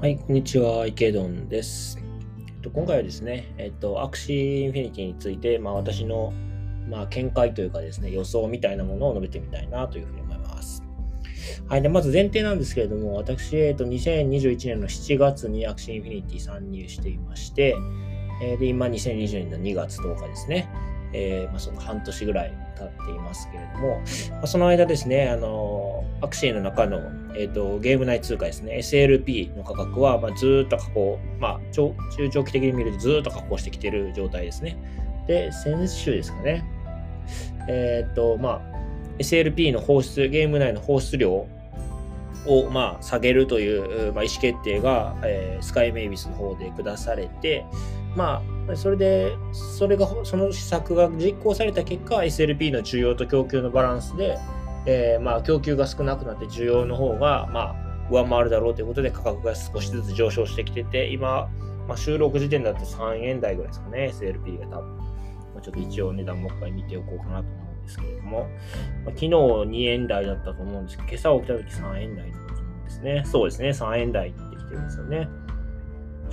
はい、こんにちは、池ドンです。えっと今回はですね、えっと、アクシーインフィニティについて、まあ、私の、まあ、見解というかですね、予想みたいなものを述べてみたいなというふうに思います。はい、でまず前提なんですけれども、私、えっと、2021年の7月にアクシーインフィニティ参入していまして、えー、で、今、2020年の2月10日ですね。えー、まあ、その半年ぐらい経っていますけれども、まあ、その間ですね、あの、アクシーの中の、えーと、ゲーム内通貨ですね、SLP の価格は、まあ、ずっと下降、まあ、中長期的に見るとずっと下降してきている状態ですね。で、先週ですかね、えっ、ー、と、まあ、SLP の放出、ゲーム内の放出量を、まあ、下げるという、まあ、意思決定が、えー、スカイメイビスの方で下されて、まあ、それで、それが、その施策が実行された結果、SLP の需要と供給のバランスで、えー、まあ、供給が少なくなって需要の方が、まあ、上回るだろうということで価格が少しずつ上昇してきてて、今、まあ、収録時点だと3円台ぐらいですかね、SLP が多分。まあ、ちょっと一応値段もう一回見ておこうかなと思うんですけれども、まあ、昨日2円台だったと思うんですけど、今朝起きた時3円台だったと思うんですね。そうですね、3円台ってきてるんですよね。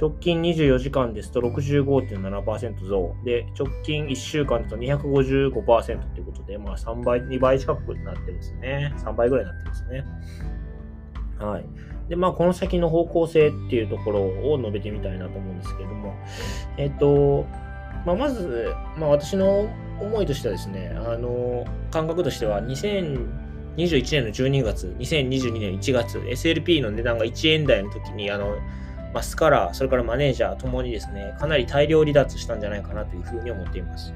直近24時間ですと65.7%増で、直近1週間だと255%ということで、まあ3倍、2倍近くになってるんですね。3倍ぐらいになってるんですね。はい。で、まあこの先の方向性っていうところを述べてみたいなと思うんですけれども、えっと、まあ、まず、まあ私の思いとしてはですね、あの、感覚としては2021年の12月、2022年1月、SLP の値段が1円台の時に、あの、まあ、スカラー、それからマネージャーともにですね、かなり大量離脱したんじゃないかなというふうに思っています。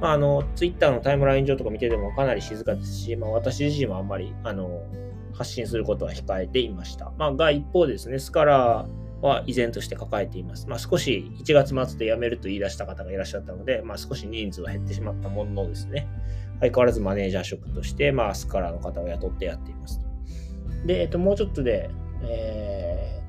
まあ、あの、ツイッターのタイムライン上とか見ててもかなり静かですし、まあ、私自身はあんまり、あの、発信することは控えていました。まあ、が一方ですね、スカラーは依然として抱えています。まあ、少し1月末で辞めると言い出した方がいらっしゃったので、まあ、少し人数は減ってしまったもののですね、相変わらずマネージャー職として、まあ、スカラーの方を雇ってやっています。で、えっと、もうちょっとで、えー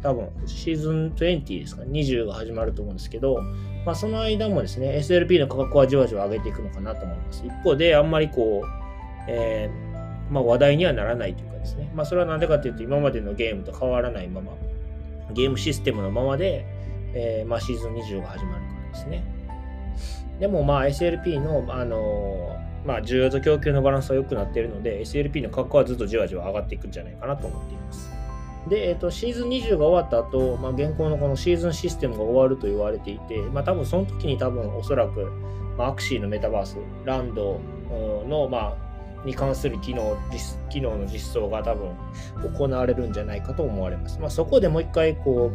多分シーズン20ですか、20が始まると思うんですけど、まあ、その間もですね、SLP の価格はじわじわ上げていくのかなと思います。一方で、あんまりこう、えー、まあ、話題にはならないというかですね、まあ、それはなんでかというと、今までのゲームと変わらないまま、ゲームシステムのままで、えー、まあ、シーズン20が始まるからですね。でも、まあ、SLP の、あのー、まあ、需要と供給のバランスは良くなっているので、SLP の価格はずっとじわじわ上がっていくんじゃないかなと思っています。で、えーと、シーズン20が終わった後、まあ、現行のこのシーズンシステムが終わると言われていて、まあ、多分その時に多分おそらく、まあ、アクシーのメタバース、ランドの、まあ、に関する機能機能の実装が多分行われるんじゃないかと思われます。まあ、そこでもう一回こ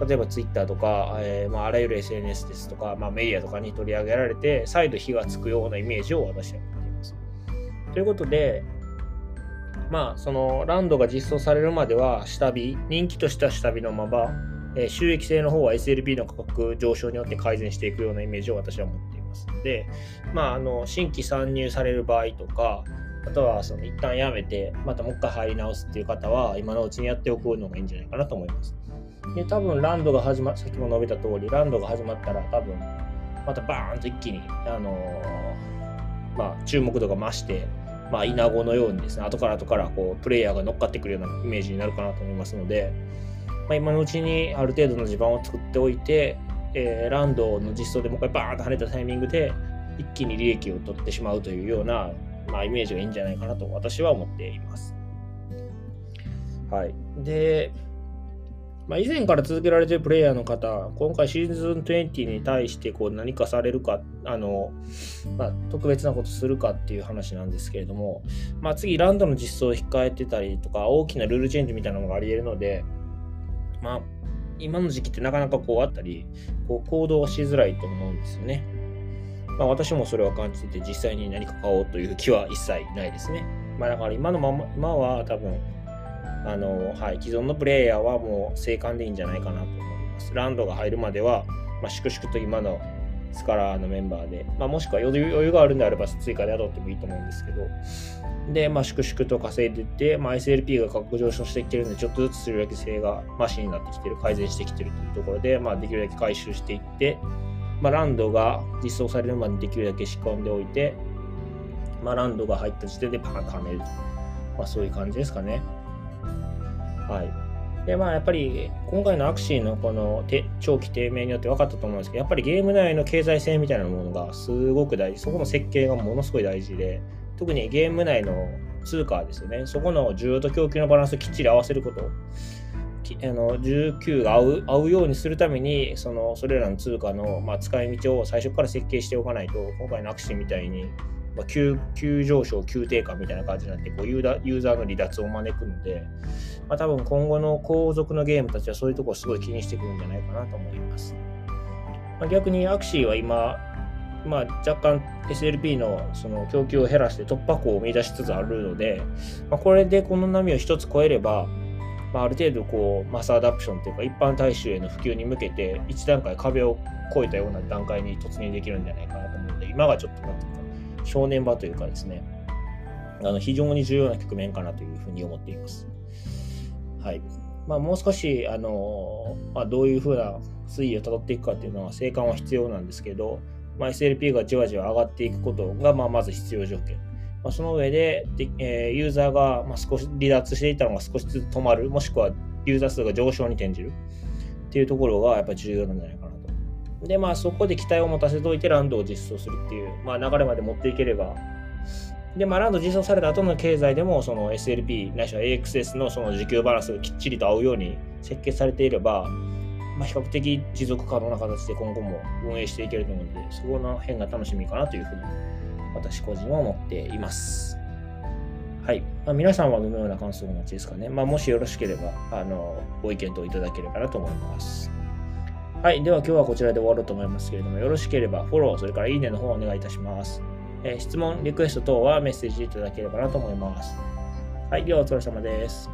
う、例えば Twitter とか、えー、まあ、あらゆる SNS ですとか、まあ、メディアとかに取り上げられて、再度火がつくようなイメージを私は持っています。ということで、まあ、そのランドが実装されるまでは下火、人気としては下火のまま、えー、収益性の方は SLP の価格上昇によって改善していくようなイメージを私は持っていますので、まあ、あの新規参入される場合とか、あとはその一旦やめて、またもう一回入り直すっていう方は、今のうちにやっておくのがいいんじゃないかなと思います。で、多分ランドが始まっ、さっきも述べた通り、ランドが始まったら多分、またバーンと一気に、あのー、まあ、注目度が増して、まあ、イナゴのようにですね、後から後からこうプレイヤーが乗っかってくるようなイメージになるかなと思いますので、まあ、今のうちにある程度の地盤を作っておいて、えー、ランドの実装でもう一回バーンと跳ねたタイミングで一気に利益を取ってしまうというような、まあ、イメージがいいんじゃないかなと私は思っています。はい。で、まあ、以前から続けられてるプレイヤーの方、今回シーズン20に対してこう何かされるか、あの、まあ、特別なことするかっていう話なんですけれども、まあ、次、ランドの実装を控えてたりとか、大きなルールチェンジみたいなのがあり得るので、まあ、今の時期ってなかなかこうあったり、こう行動しづらいと思うんですよね。まあ、私もそれは感じてて、実際に何か買おうという気は一切ないですね。まあ、だから今のまま、今は多分、あの、はい、既存のプレイヤーはもう生還でいいんじゃないかなと思います。ランドが入るまでは、まあ、粛々と今のスカラーのメンバーで、まあ、もしくは余裕があるんであれば追加で雇ってもいいと思うんですけど、で、まあ、粛々と稼いでいって、まあ、SLP が価格上昇してきてるんで、ちょっとずつ収益性がマシになってきてる、改善してきてるというところで、まあ、できるだけ回収していって、まあ、ランドが実装されるまでできるだけ仕込んでおいて、まあ、ランドが入った時点でパンとはめると。まあ、そういう感じですかね。はい。で、まあ、やっぱり、今回のアクシーのこの長期低迷によって分かったと思うんですけど、やっぱりゲーム内の経済性みたいなものがすごく大事、そこの設計がものすごい大事で、特にゲーム内の通貨ですよね、そこの需要と供給のバランスをきっちり合わせること。あの19が合う合うようにするためにそのそれらの通貨の、まあ、使い道を最初から設計しておかないと今回のアクシーみたいにまあ、急急上昇、急低下みたいな感じになってこうユーザユーザーの離脱を招くので、まあ、多分今後の後続のゲームたちはそういうとこをすごい気にしてくるんじゃないかなと思います。まあ、逆にアクシーは今、まあ、若干 SLP のその供給を減らして突破口を見出しつつあるので、まあ、これでこの波を一つ超えれば、まあ、ある程度こうマスアダプションというか一般大衆への普及に向けて一段階壁を越えたような段階に突入できるんじゃないかなと思うので今がちょっとなんていうか正念場というかですね、あの非常に重要な局面かなというふうに思っています。はい。まあ、もう少し、あのまあ、どういうふうな推移をたどっていくかっていうのは、生還は必要なんですけど、まあ、SLP がじわじわ上がっていくことが、まあ、まず必要条件。まあ、その上でで、えー、ユーザーが、まあ、少し離脱していたのが少しずつ止まる、もしくはユーザー数が上昇に転じるっていうところがやっぱり重要なんじゃないかで、まあ、そこで期待を持たせておいてランドを実装するっていう、まあ、流れまで持っていければ、で、まあ、ランド実装された後の経済でも、その SLP、ないしは AXS のその需給バランスがきっちりと合うように設計されていれば、まあ、比較的持続可能な形で今後も運営していけると思うので、そこの辺が楽しみかなというふうに、私個人は思っています。はい。まあ、皆さんはどのような感想をお持ちですかね。まあ、もしよろしければ、あの、ご意見といただければなと思います。はい。では今日はこちらで終わろうと思いますけれども、よろしければフォロー、それからいいねの方をお願いいたします。えー、質問、リクエスト等はメッセージいただければなと思います。はい。ではお疲れ様です。